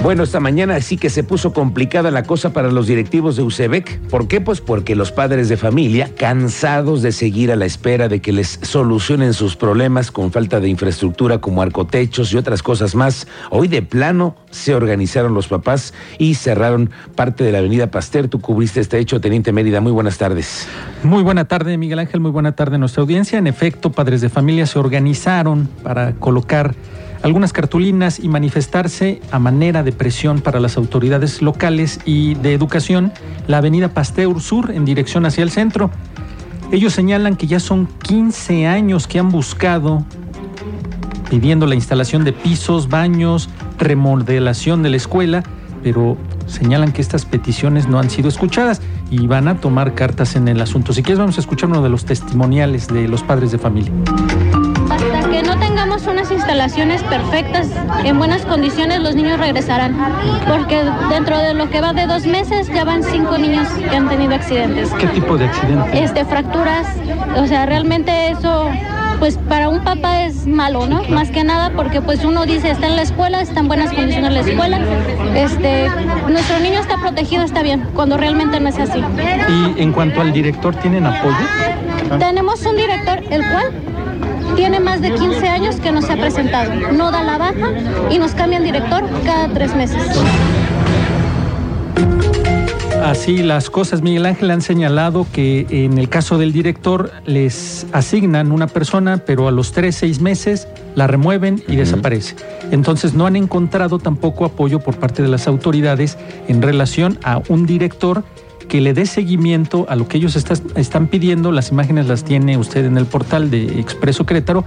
Bueno, esta mañana sí que se puso complicada la cosa para los directivos de UCEBEC. ¿Por qué? Pues porque los padres de familia, cansados de seguir a la espera de que les solucionen sus problemas con falta de infraestructura como arcotechos y otras cosas más, hoy de plano se organizaron los papás y cerraron parte de la avenida Pasteur. Tú cubriste este hecho, Teniente Mérida. Muy buenas tardes. Muy buena tarde, Miguel Ángel. Muy buena tarde a nuestra audiencia. En efecto, padres de familia se organizaron para colocar algunas cartulinas y manifestarse a manera de presión para las autoridades locales y de educación la avenida Pasteur Sur en dirección hacia el centro. Ellos señalan que ya son 15 años que han buscado pidiendo la instalación de pisos, baños, remodelación de la escuela, pero señalan que estas peticiones no han sido escuchadas y van a tomar cartas en el asunto. Si quieres vamos a escuchar uno de los testimoniales de los padres de familia instalaciones perfectas, en buenas condiciones, los niños regresarán. Porque dentro de lo que va de dos meses ya van cinco niños que han tenido accidentes. ¿Qué tipo de accidentes? Este, fracturas. O sea, realmente eso pues para un papá es malo, ¿no? Más que nada porque pues uno dice, está en la escuela, está en buenas condiciones la escuela, este, nuestro niño está protegido, está bien, cuando realmente no es así. ¿Y en cuanto al director, tienen apoyo? Tenemos un director, el cual tiene más de 15 años que no se ha presentado. No da la baja y nos cambian director cada tres meses. Así las cosas, Miguel Ángel han señalado que en el caso del director les asignan una persona, pero a los tres, seis meses la remueven y desaparece. Entonces no han encontrado tampoco apoyo por parte de las autoridades en relación a un director que le dé seguimiento a lo que ellos están pidiendo. Las imágenes las tiene usted en el portal de Expreso Querétaro.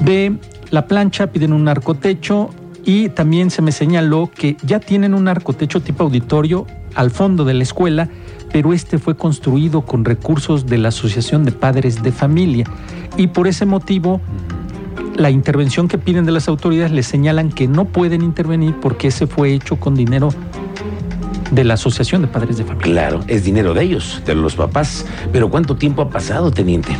De la plancha piden un arcotecho y también se me señaló que ya tienen un arcotecho tipo auditorio al fondo de la escuela, pero este fue construido con recursos de la Asociación de Padres de Familia. Y por ese motivo, la intervención que piden de las autoridades les señalan que no pueden intervenir porque ese fue hecho con dinero de la Asociación de Padres de Familia. Claro, es dinero de ellos, de los papás. Pero ¿cuánto tiempo ha pasado, teniente?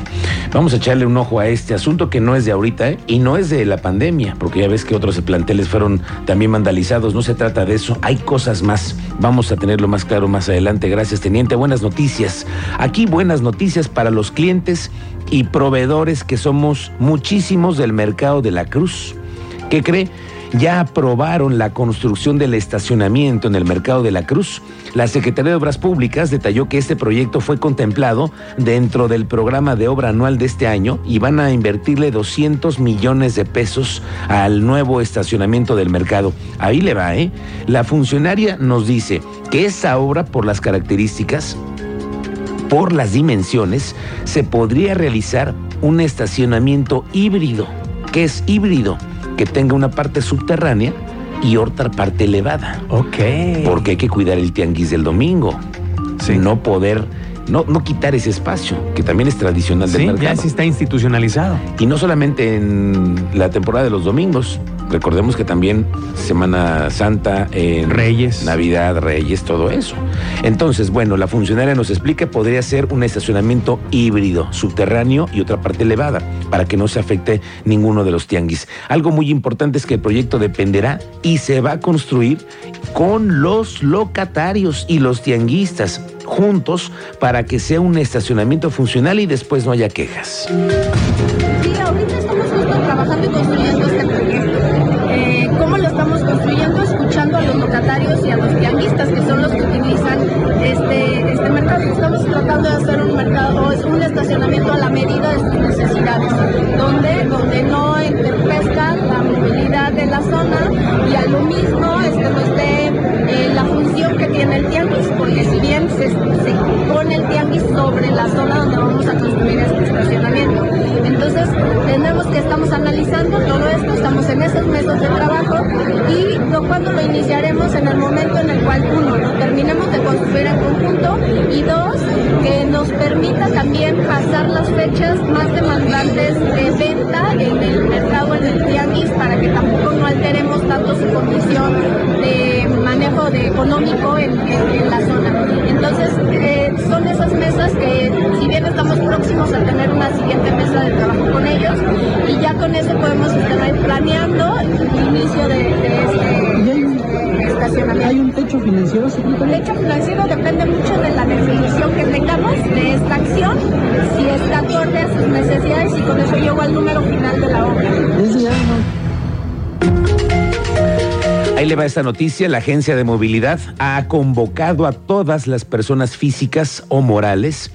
Vamos a echarle un ojo a este asunto que no es de ahorita ¿eh? y no es de la pandemia, porque ya ves que otros planteles fueron también vandalizados. No se trata de eso, hay cosas más. Vamos a tenerlo más claro más adelante. Gracias, teniente. Buenas noticias. Aquí buenas noticias para los clientes y proveedores que somos muchísimos del mercado de la cruz. ¿Qué cree? Ya aprobaron la construcción del estacionamiento en el Mercado de la Cruz. La Secretaría de Obras Públicas detalló que este proyecto fue contemplado dentro del programa de obra anual de este año y van a invertirle 200 millones de pesos al nuevo estacionamiento del mercado. Ahí le va, ¿eh? La funcionaria nos dice que esa obra, por las características, por las dimensiones, se podría realizar un estacionamiento híbrido. ¿Qué es híbrido? que tenga una parte subterránea y otra parte elevada. Ok. Porque hay que cuidar el tianguis del domingo. Sí. No poder, no, no quitar ese espacio, que también es tradicional del mercado. Ya sí está institucionalizado. Y no solamente en la temporada de los domingos, Recordemos que también Semana Santa, en Reyes, Navidad, Reyes, todo eso. Entonces, bueno, la funcionaria nos explica podría ser un estacionamiento híbrido, subterráneo y otra parte elevada, para que no se afecte ninguno de los tianguis. Algo muy importante es que el proyecto dependerá y se va a construir con los locatarios y los tianguistas juntos para que sea un estacionamiento funcional y después no haya quejas. Sí, ahorita estamos trabajando y construyendo este cómo lo estamos construyendo, escuchando a los locatarios y a los tianguistas, que son los que utilizan este, este mercado. Estamos tratando de hacer un mercado, es un estacionamiento a la medida de sus necesidades, donde, donde no interpesca la movilidad de la zona y a lo mismo este, nos dé eh, la función que tiene el tianguis, porque si bien se, pone el tianguis sobre la zona donde vamos a construir este estacionamiento. Entonces, tenemos que estamos analizando todo esto, estamos en esos meses de trabajo y cuando lo iniciaremos en el momento en el cual, uno, lo terminemos de construir en conjunto y dos, que nos permita también pasar las fechas más demandantes de venta en el mercado, en el tianguis, para que tampoco no alteremos tanto su condición de de económico en, la zona. Entonces, eh, son esas mesas que, si bien estamos próximos a tener una siguiente mesa de trabajo con ellos, y ya con eso podemos estar planeando el inicio de, este estacionamiento. ¿Hay un techo financiero? El techo financiero depende mucho de la definición que tengamos de esta acción, si está acorde a sus necesidades y con eso llego al número final de la obra. Ahí le va esta noticia. La Agencia de Movilidad ha convocado a todas las personas físicas o morales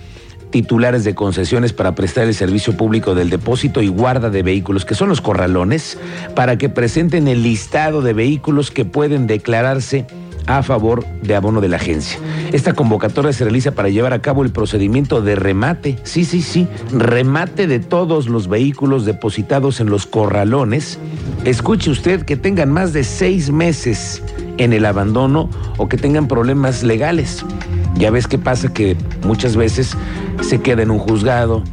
titulares de concesiones para prestar el servicio público del depósito y guarda de vehículos, que son los corralones, para que presenten el listado de vehículos que pueden declararse a favor de abono de la agencia. Esta convocatoria se realiza para llevar a cabo el procedimiento de remate, sí, sí, sí, remate de todos los vehículos depositados en los corralones. Escuche usted que tengan más de seis meses en el abandono o que tengan problemas legales. Ya ves qué pasa que muchas veces se queda en un juzgado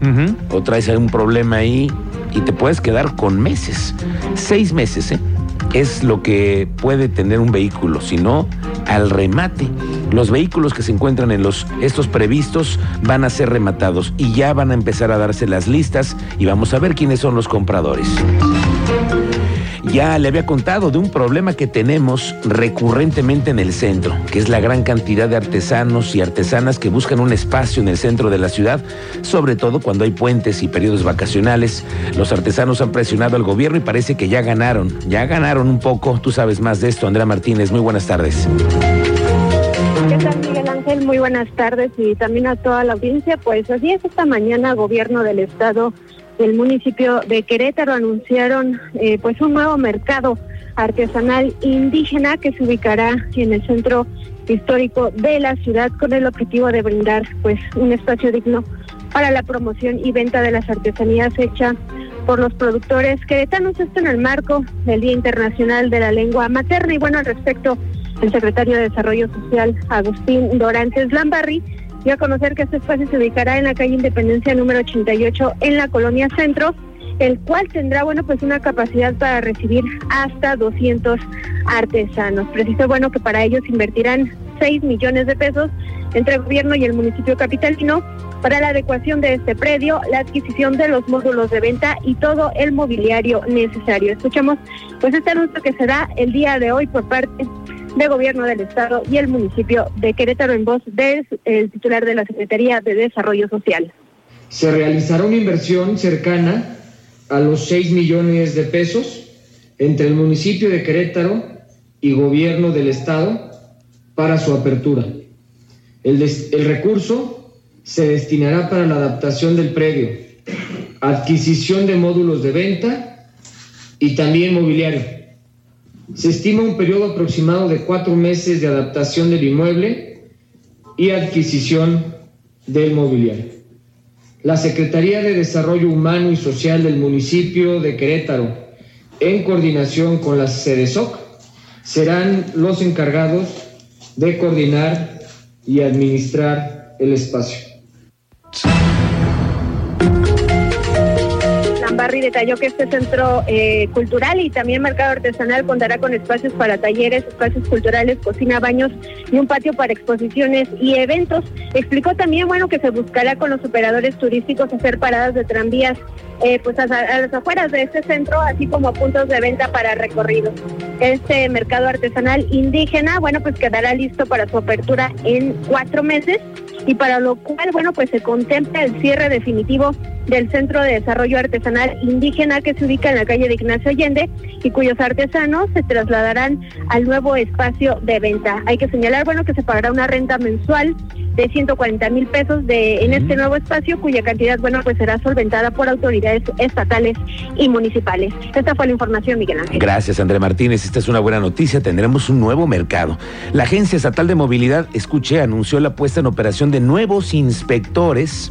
o traes algún problema ahí y te puedes quedar con meses. Seis meses, ¿eh? Es lo que puede tener un vehículo, sino al remate. Los vehículos que se encuentran en los estos previstos van a ser rematados y ya van a empezar a darse las listas y vamos a ver quiénes son los compradores. Ya le había contado de un problema que tenemos recurrentemente en el centro, que es la gran cantidad de artesanos y artesanas que buscan un espacio en el centro de la ciudad, sobre todo cuando hay puentes y periodos vacacionales. Los artesanos han presionado al gobierno y parece que ya ganaron, ya ganaron un poco. Tú sabes más de esto, Andrea Martínez. Muy buenas tardes. ¿Qué tal, Miguel Ángel? Muy buenas tardes y también a toda la audiencia. Pues así es, esta mañana gobierno del estado del municipio de Querétaro anunciaron eh, pues un nuevo mercado artesanal indígena que se ubicará en el centro histórico de la ciudad con el objetivo de brindar pues un espacio digno para la promoción y venta de las artesanías hechas por los productores queretanos, esto en el marco del Día Internacional de la Lengua Materna. Y bueno, al respecto, el secretario de Desarrollo Social, Agustín Dorantes Lambarri, y a conocer que este espacio se ubicará en la calle Independencia número 88 en la colonia Centro, el cual tendrá, bueno, pues una capacidad para recibir hasta 200 artesanos. Preciso, bueno, que para ellos invertirán 6 millones de pesos entre el gobierno y el municipio capitalino para la adecuación de este predio, la adquisición de los módulos de venta y todo el mobiliario necesario. Escuchamos pues este anuncio que se da el día de hoy por parte de Gobierno del Estado y el municipio de Querétaro en voz del titular de la Secretaría de Desarrollo Social. Se realizará una inversión cercana a los 6 millones de pesos entre el municipio de Querétaro y Gobierno del Estado para su apertura. El, el recurso se destinará para la adaptación del predio, adquisición de módulos de venta y también mobiliario se estima un periodo aproximado de cuatro meses de adaptación del inmueble y adquisición del mobiliario. La Secretaría de Desarrollo Humano y Social del municipio de Querétaro, en coordinación con la CEDESOC, serán los encargados de coordinar y administrar el espacio. Barry detalló que este centro eh, cultural y también mercado artesanal contará con espacios para talleres, espacios culturales, cocina, baños y un patio para exposiciones y eventos. Explicó también, bueno, que se buscará con los operadores turísticos hacer paradas de tranvías eh, pues a, las afueras de este centro, así como puntos de venta para recorridos. Este mercado artesanal indígena, bueno, pues quedará listo para su apertura en cuatro meses y para lo cual, bueno, pues se contempla el cierre definitivo del Centro de Desarrollo Artesanal Indígena que se ubica en la calle de Ignacio Allende y cuyos artesanos se trasladarán al nuevo espacio de venta. Hay que señalar, bueno, que se pagará una renta mensual de 140 mil pesos de, en este nuevo espacio, cuya cantidad, bueno, pues será solventada por autoridades estatales y municipales. Esta fue la información, Miguel Ángel. Gracias, André Martínez. Esta es una buena noticia. Tendremos un nuevo mercado. La Agencia Estatal de Movilidad, escuché, anunció la puesta en operación de nuevos inspectores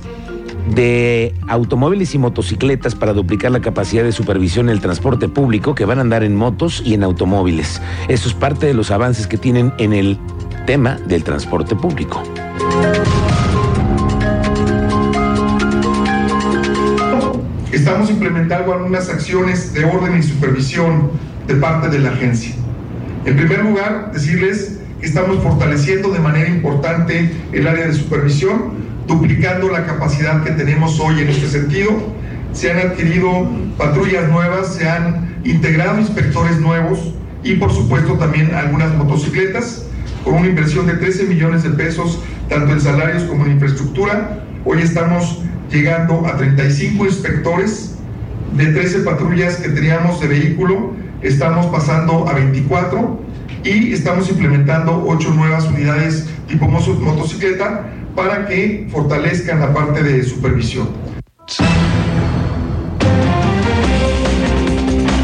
de automóviles y motocicletas para duplicar la capacidad de supervisión en el transporte público que van a andar en motos y en automóviles. Eso es parte de los avances que tienen en el tema del transporte público. Estamos implementando algunas acciones de orden y supervisión de parte de la agencia. En primer lugar, decirles que estamos fortaleciendo de manera importante el área de supervisión, duplicando la capacidad que tenemos hoy en este sentido. Se han adquirido patrullas nuevas, se han integrado inspectores nuevos y por supuesto también algunas motocicletas con una inversión de 13 millones de pesos tanto en salarios como en infraestructura. Hoy estamos llegando a 35 inspectores de 13 patrullas que teníamos de vehículo, estamos pasando a 24 y estamos implementando 8 nuevas unidades tipo motocicleta para que fortalezcan la parte de supervisión.